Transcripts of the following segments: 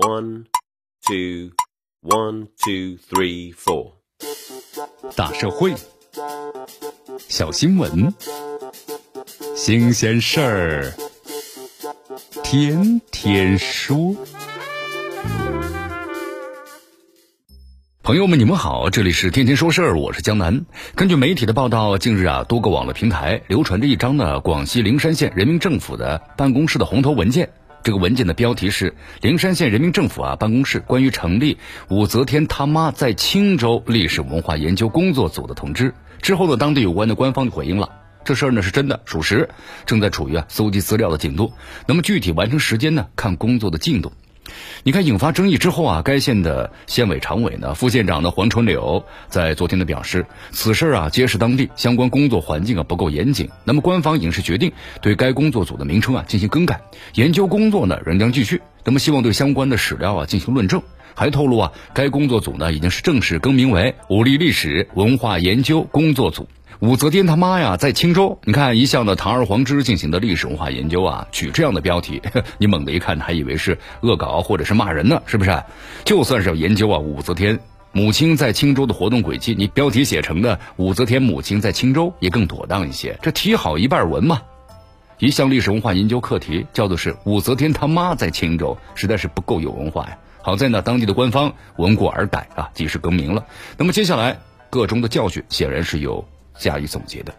One, two, one, two, three, four. 大社会，小新闻，新鲜事儿，天天说。朋友们，你们好，这里是天天说事儿，我是江南。根据媒体的报道，近日啊，多个网络平台流传着一张呢广西灵山县人民政府的办公室的红头文件。这个文件的标题是灵山县人民政府啊办公室关于成立武则天他妈在青州历史文化研究工作组的通知。之后呢，当地有关的官方就回应了，这事儿呢是真的属实，正在处于啊搜集资料的进度。那么具体完成时间呢，看工作的进度。你看，引发争议之后啊，该县的县委常委呢，副县长呢黄春柳在昨天呢表示，此事啊揭示当地相关工作环境啊不够严谨。那么官方已经是决定对该工作组的名称啊进行更改，研究工作呢仍将继续。那么希望对相关的史料啊进行论证。还透露啊，该工作组呢已经是正式更名为武力历史文化研究工作组。武则天他妈呀，在青州，你看一向的堂而皇之进行的历史文化研究啊，取这样的标题，你猛地一看还以为是恶搞或者是骂人呢，是不是？就算是要研究啊，武则天母亲在青州的活动轨迹，你标题写成的武则天母亲在青州也更妥当一些。这题好一半文嘛，一项历史文化研究课题叫做是武则天他妈在青州，实在是不够有文化呀。好在呢，当地的官方闻过而改啊，及时更名了。那么接下来个中的教训显然是有。加以总结的。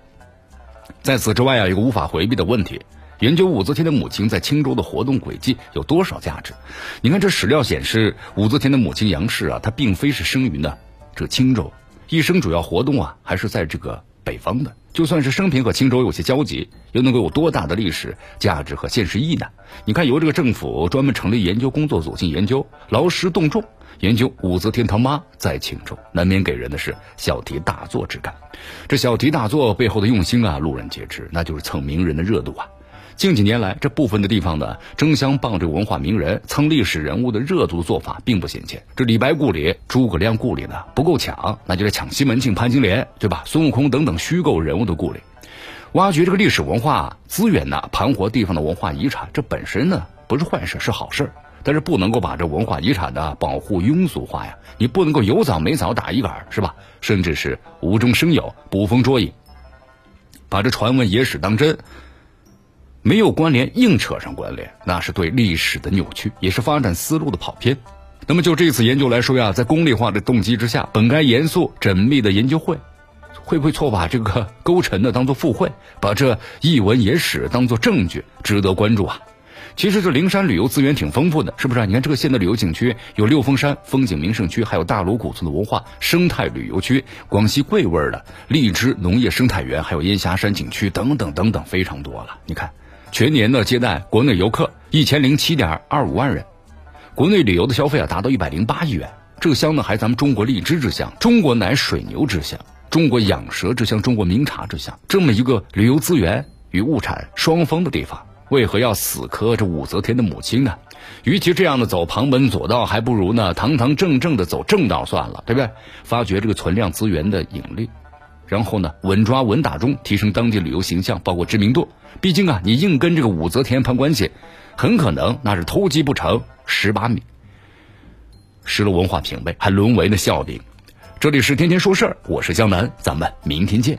在此之外啊，有个无法回避的问题：研究武则天的母亲在青州的活动轨迹有多少价值？你看，这史料显示，武则天的母亲杨氏啊，她并非是生于呢这青州，一生主要活动啊还是在这个北方的。就算是生平和青州有些交集，又能够有多大的历史价值和现实意义呢？你看，由这个政府专门成立研究工作组进行研究，劳师动众。研究武则天他妈在青州，难免给人的是小题大做之感。这小题大做背后的用心啊，路人皆知，那就是蹭名人的热度啊。近几年来，这部分的地方呢，争相傍着文化名人蹭历史人物的热度的做法并不鲜见。这李白故里、诸葛亮故里呢不够抢，那就是抢西门庆、潘金莲，对吧？孙悟空等等虚构人物的故里，挖掘这个历史文化资源呢，盘活地方的文化遗产，这本身呢不是坏事，是好事。但是不能够把这文化遗产的保护庸俗化呀！你不能够有枣没枣打一杆，是吧？甚至是无中生有、捕风捉影，把这传闻野史当真，没有关联硬扯上关联，那是对历史的扭曲，也是发展思路的跑偏。那么就这次研究来说呀，在功利化的动机之下，本该严肃缜密的研究会，会不会错把这个勾陈的当做附会，把这一文野史当做证据，值得关注啊！其实这灵山旅游资源挺丰富的，是不是？你看这个县的旅游景区有六峰山风景名胜区，还有大鲁古村的文化生态旅游区，广西桂味的荔枝农业生态园，还有烟霞山景区等等等等，非常多了。你看，全年呢接待国内游客一千零七点二五万人，国内旅游的消费啊达到一百零八亿元。这个乡呢还咱们中国荔枝之乡，中国奶水牛之乡，中国养蛇之乡，中国名茶之乡，这么一个旅游资源与物产双丰的地方。为何要死磕这武则天的母亲呢？与其这样的走旁门左道，还不如呢堂堂正正的走正道算了，对不对？发掘这个存量资源的引力，然后呢稳抓稳打中提升当地旅游形象，包括知名度。毕竟啊，你硬跟这个武则天攀关系，很可能那是偷鸡不成蚀把米，失了文化品位，还沦为了笑柄。这里是天天说事儿，我是江南，咱们明天见。